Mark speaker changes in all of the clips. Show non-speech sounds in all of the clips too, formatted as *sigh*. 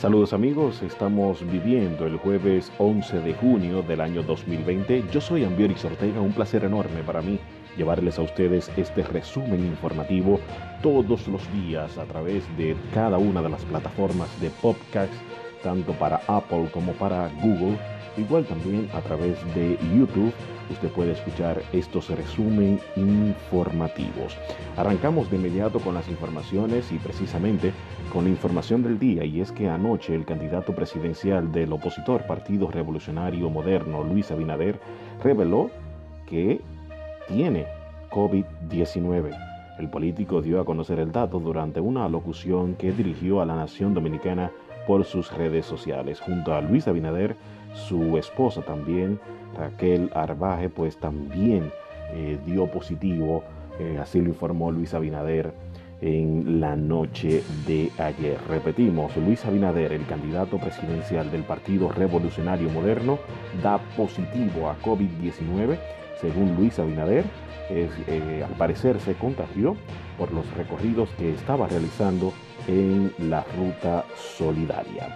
Speaker 1: Saludos amigos, estamos viviendo el jueves 11 de junio del año 2020. Yo soy Ambiorix Ortega, un placer enorme para mí llevarles a ustedes este resumen informativo todos los días a través de cada una de las plataformas de podcast, tanto para Apple como para Google Igual también a través de YouTube usted puede escuchar estos resumen informativos. Arrancamos de inmediato con las informaciones y precisamente con la información del día y es que anoche el candidato presidencial del opositor Partido Revolucionario Moderno, Luis Abinader, reveló que tiene COVID-19. El político dio a conocer el dato durante una alocución que dirigió a la nación dominicana por sus redes sociales. Junto a Luis Abinader, su esposa también, Raquel Arbaje, pues también eh, dio positivo, eh, así lo informó Luis Abinader en la noche de ayer. Repetimos, Luis Abinader, el candidato presidencial del Partido Revolucionario Moderno, da positivo a COVID-19. Según Luis Abinader, eh, al parecer se contagió por los recorridos que estaba realizando en la ruta solidaria.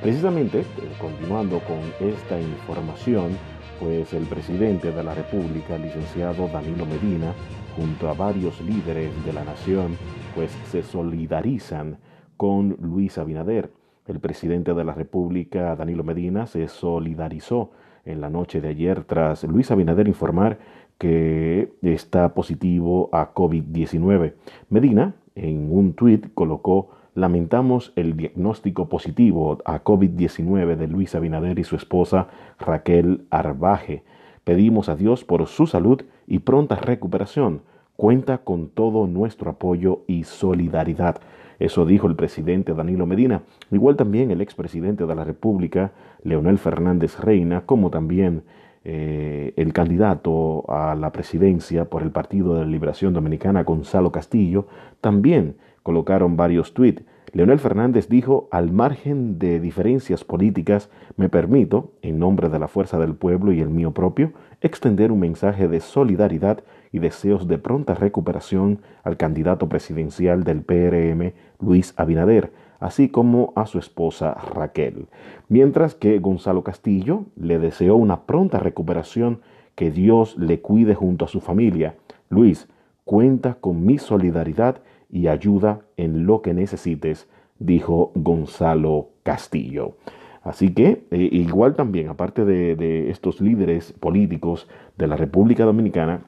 Speaker 1: Precisamente, eh, continuando con esta información, pues el presidente de la República, licenciado Danilo Medina, junto a varios líderes de la nación, pues se solidarizan con Luis Abinader. El presidente de la República, Danilo Medina, se solidarizó en la noche de ayer tras Luis Abinader informar que está positivo a COVID-19. Medina, en un tuit, colocó lamentamos el diagnóstico positivo a COVID-19 de Luis Abinader y su esposa Raquel Arbaje. Pedimos a Dios por su salud y pronta recuperación. Cuenta con todo nuestro apoyo y solidaridad. Eso dijo el presidente Danilo Medina, igual también el expresidente de la República, Leonel Fernández Reina, como también eh, el candidato a la presidencia por el Partido de la Liberación Dominicana, Gonzalo Castillo, también colocaron varios tweets. Leonel Fernández dijo, al margen de diferencias políticas, me permito, en nombre de la fuerza del pueblo y el mío propio, extender un mensaje de solidaridad y deseos de pronta recuperación al candidato presidencial del PRM, Luis Abinader, así como a su esposa Raquel. Mientras que Gonzalo Castillo le deseó una pronta recuperación, que Dios le cuide junto a su familia. Luis, cuenta con mi solidaridad y ayuda en lo que necesites, dijo Gonzalo Castillo. Así que eh, igual también, aparte de, estos líderes políticos de la República Dominicana,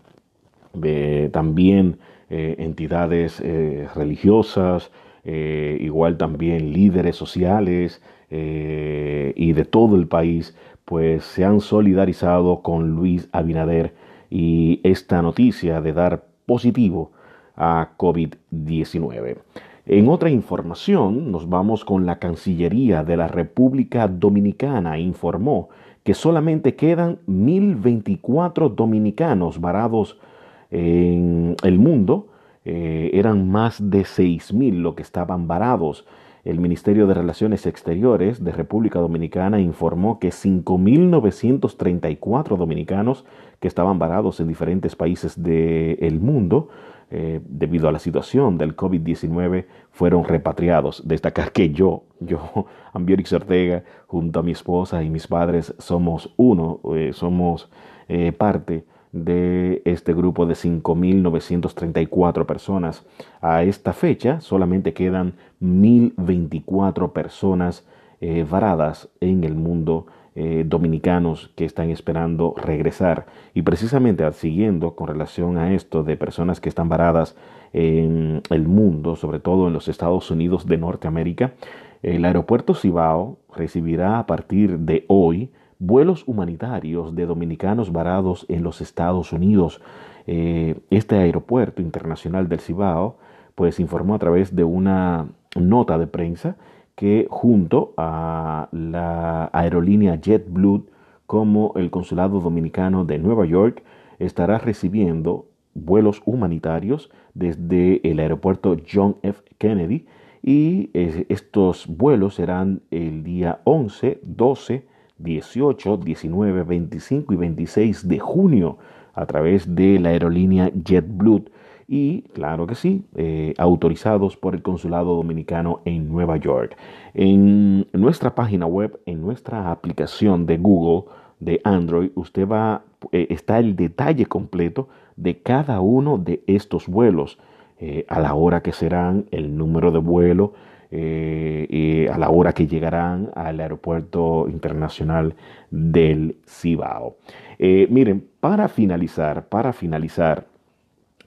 Speaker 1: también eh, entidades eh, igual también líderes sociales y de todo el país, pues se han solidarizado con Luis Abinader y esta noticia de dar positivo a COVID-19. En otra información, nos vamos con la Cancillería de la República Dominicana. Informó que solamente quedan 1.024 dominicanos varados en el mundo. Eh, eran más de 6.000 lo que estaban varados. El Ministerio de Relaciones Exteriores de República Dominicana informó que 5.934 dominicanos que estaban varados en diferentes países del mundo eh, debido a la situación del COVID-19, fueron repatriados. Destacar que yo, yo, *laughs* Ambiorix Ortega, junto a mi esposa y mis padres, somos uno, eh, somos parte de este grupo de 5.934 personas. A esta fecha solamente quedan 1.024 personas varadas en el mundo eh, dominicanos que están esperando regresar. Y precisamente siguiendo con relación a esto de personas que están varadas en el mundo, sobre todo en los Estados Unidos de Norteamérica, el aeropuerto Cibao recibirá a partir de hoy vuelos humanitarios de dominicanos varados en los Estados Unidos. Eh, este aeropuerto internacional del Cibao pues informó a través de una nota de prensa que junto a la aerolínea JetBlue como el Consulado Dominicano de Nueva York estará recibiendo vuelos humanitarios desde el aeropuerto John F. Kennedy y estos vuelos serán el día 11, 12, 18, 19, 25 y 26 de junio a través de la aerolínea JetBlue y, claro que sí, eh, autorizados por el Consulado Dominicano en Nueva York. En nuestra página web, en nuestra aplicación de Google de Android, usted va, eh, está el detalle completo de cada uno de estos vuelos, eh, a la hora que serán, el número de vuelo, y a la hora que llegarán al aeropuerto internacional del Cibao. miren, para finalizar, para finalizar,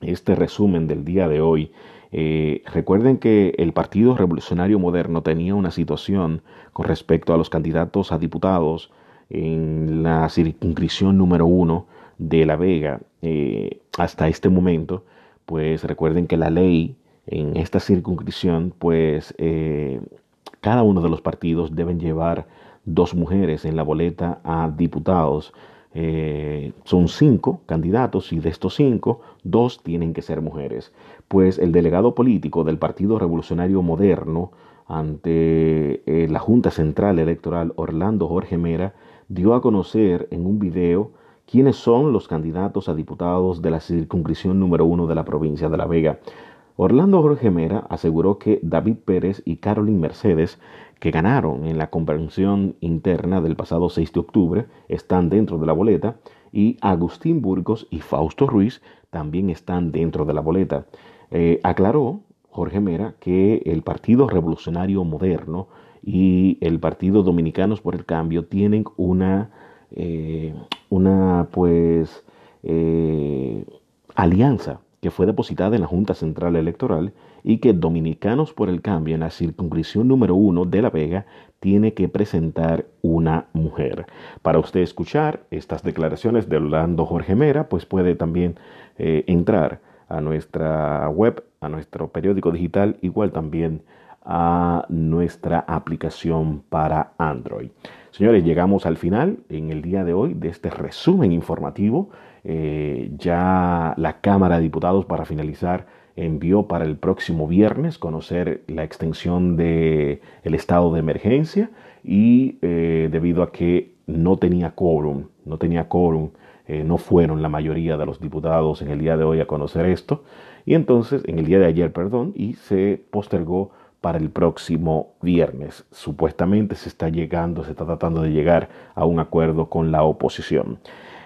Speaker 1: este resumen del día de hoy, eh, recuerden que el Partido Revolucionario Moderno tenía una situación con respecto a los candidatos a diputados en la circunscripción número uno de La Vega eh, hasta este momento, pues recuerden que la ley en esta circunscripción, pues eh, cada uno de los partidos deben llevar dos mujeres en la boleta a diputados eh, son cinco candidatos y de estos cinco, dos tienen que ser mujeres. Pues el delegado político del Partido Revolucionario Moderno ante eh, la Junta Central Electoral, Orlando Jorge Mera, dio a conocer en un video quiénes son los candidatos a diputados de la circunscripción número uno de la provincia de La Vega. Orlando Jorge Mera aseguró que David Pérez y Carolyn Mercedes que ganaron en la convención interna del pasado 6 de octubre están dentro de la boleta y Agustín Burgos y Fausto Ruiz también están dentro de la boleta. Eh, aclaró Jorge Mera que el Partido Revolucionario Moderno y el Partido Dominicanos por el Cambio tienen una, eh, una pues, eh, alianza que fue depositada en la Junta Central Electoral y que Dominicanos por el Cambio en la circunscripción número uno de La Vega tiene que presentar una mujer. Para usted escuchar estas declaraciones de Orlando Jorge Mera, pues puede también eh, entrar a nuestra web, a nuestro periódico digital, igual también a nuestra aplicación para Android. Señores, llegamos al final en el día de hoy de este resumen informativo. Eh, ya la Cámara de Diputados para finalizar envió para el próximo viernes conocer la extensión del el estado de emergencia y eh, debido a que no tenía quórum, no tenía quórum, eh, no fueron la mayoría de los diputados en el día de hoy a conocer esto y entonces en el día de ayer, perdón, y se postergó para el próximo viernes. Supuestamente se está llegando, se está tratando de llegar a un acuerdo con la oposición.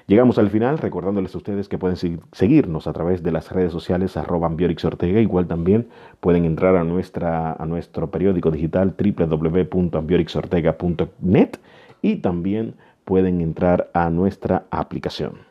Speaker 1: Llegamos al final recordándoles a ustedes que pueden seguirnos a través de las redes sociales arroba Ortega. Igual también pueden entrar a, nuestra, a nuestro periódico digital www.ambiorixortega.net y también pueden entrar a nuestra aplicación.